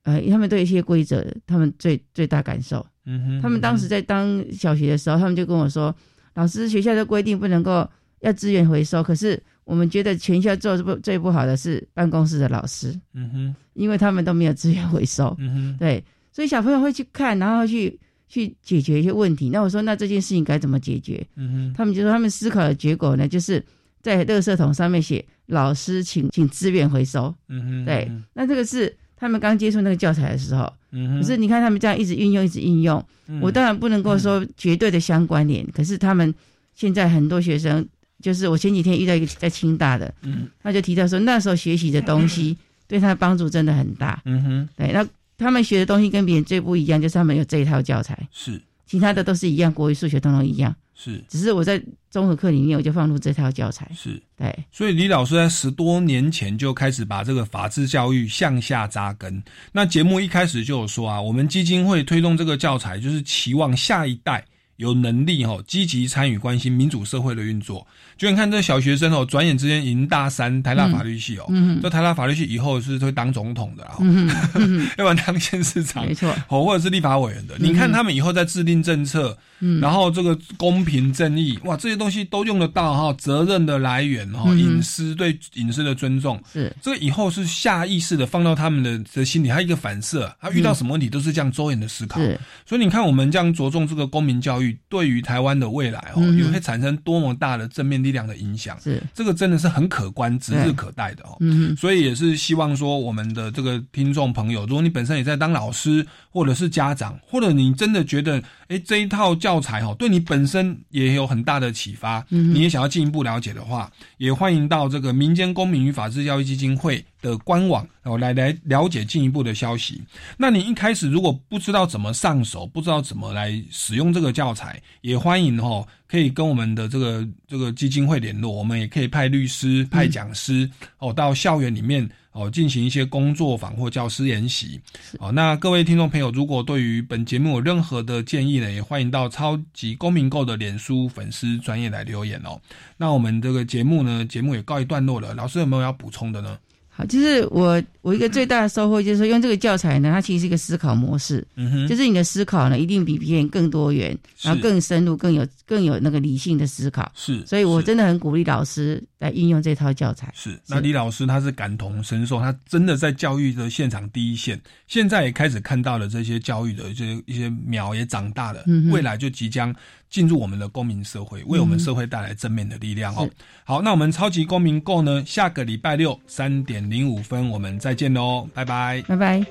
呃，他们对一些规则，他们最最大感受。嗯哼，他们当时在当小学的时候，他们就跟我说，老师学校的规定不能够要资源回收，可是我们觉得全校做不最不好的是办公室的老师，嗯哼，因为他们都没有资源回收，嗯哼，对，所以小朋友会去看，然后去去解决一些问题。那我说，那这件事情该怎么解决？嗯哼，他们就说，他们思考的结果呢，就是在垃圾桶上面写“老师请请资源回收”，嗯哼，对，那这个是他们刚接触那个教材的时候。嗯，可是你看他们这样一直运用，一直运用，我当然不能够说绝对的相关联。可是他们现在很多学生，就是我前几天遇到一个在清大的，嗯，他就提到说那时候学习的东西 对他的帮助真的很大。嗯哼，对，那他们学的东西跟别人最不一样，就是他们有这一套教材，是，其他的都是一样，国语、数学通通一样。是，只是我在综合课里面，我就放入这套教材。是对，所以李老师在十多年前就开始把这个法治教育向下扎根。那节目一开始就有说啊，我们基金会推动这个教材，就是期望下一代有能力哈，积极参与关心民主社会的运作。就你看这小学生哦，转眼之间已经大三，台大法律系哦，嗯，这台大法律系以后是会当总统的 要不然当县市长，没错，哦，或者是立法委员的。你看他们以后在制定政策。嗯，然后这个公平正义，哇，这些东西都用得到哈，责任的来源哈，隐私对隐私的尊重，是。这个以后是下意识的放到他们的的心里，他一个反射，他遇到什么问题都是这样周延的思考。是，所以你看我们这样着重这个公民教育，对于台湾的未来哦，也会产生多么大的正面力量的影响。是，这个真的是很可观、指日可待的哦。嗯，所以也是希望说，我们的这个听众朋友，如果你本身也在当老师，或者是家长，或者你真的觉得，哎，这一套教材哦，对你本身也有很大的启发，你也想要进一步了解的话，也欢迎到这个民间公民与法治教育基金会的官网哦来来了解进一步的消息。那你一开始如果不知道怎么上手，不知道怎么来使用这个教材，也欢迎哦可以跟我们的这个这个基金会联络，我们也可以派律师、派讲师哦到校园里面。哦，进行一些工作坊或教师研习。哦，那各位听众朋友，如果对于本节目有任何的建议呢，也欢迎到超级公民购的脸书粉丝专业来留言哦。那我们这个节目呢，节目也告一段落了。老师有没有要补充的呢？好，就是我我一个最大的收获就是说，用这个教材呢，它其实是一个思考模式，嗯哼，就是你的思考呢，一定比别人更多元，然后更深入，更有更有那个理性的思考。是，所以我真的很鼓励老师来运用这套教材。是，那李老师他是感同身受，他真的在教育的现场第一线，现在也开始看到了这些教育的一些一些苗也长大了，未来就即将进入我们的公民社会，为我们社会带来正面的力量哦。好，那我们超级公民购呢，下个礼拜六三点零五分我们再见喽，拜拜，拜拜。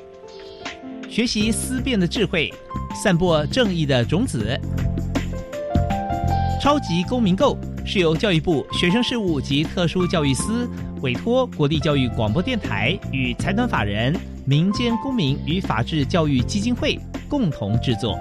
学习思辨的智慧，散播正义的种子。超级公民购是由教育部学生事务及特殊教育司委托国立教育广播电台与财团法人民间公民与法治教育基金会共同制作。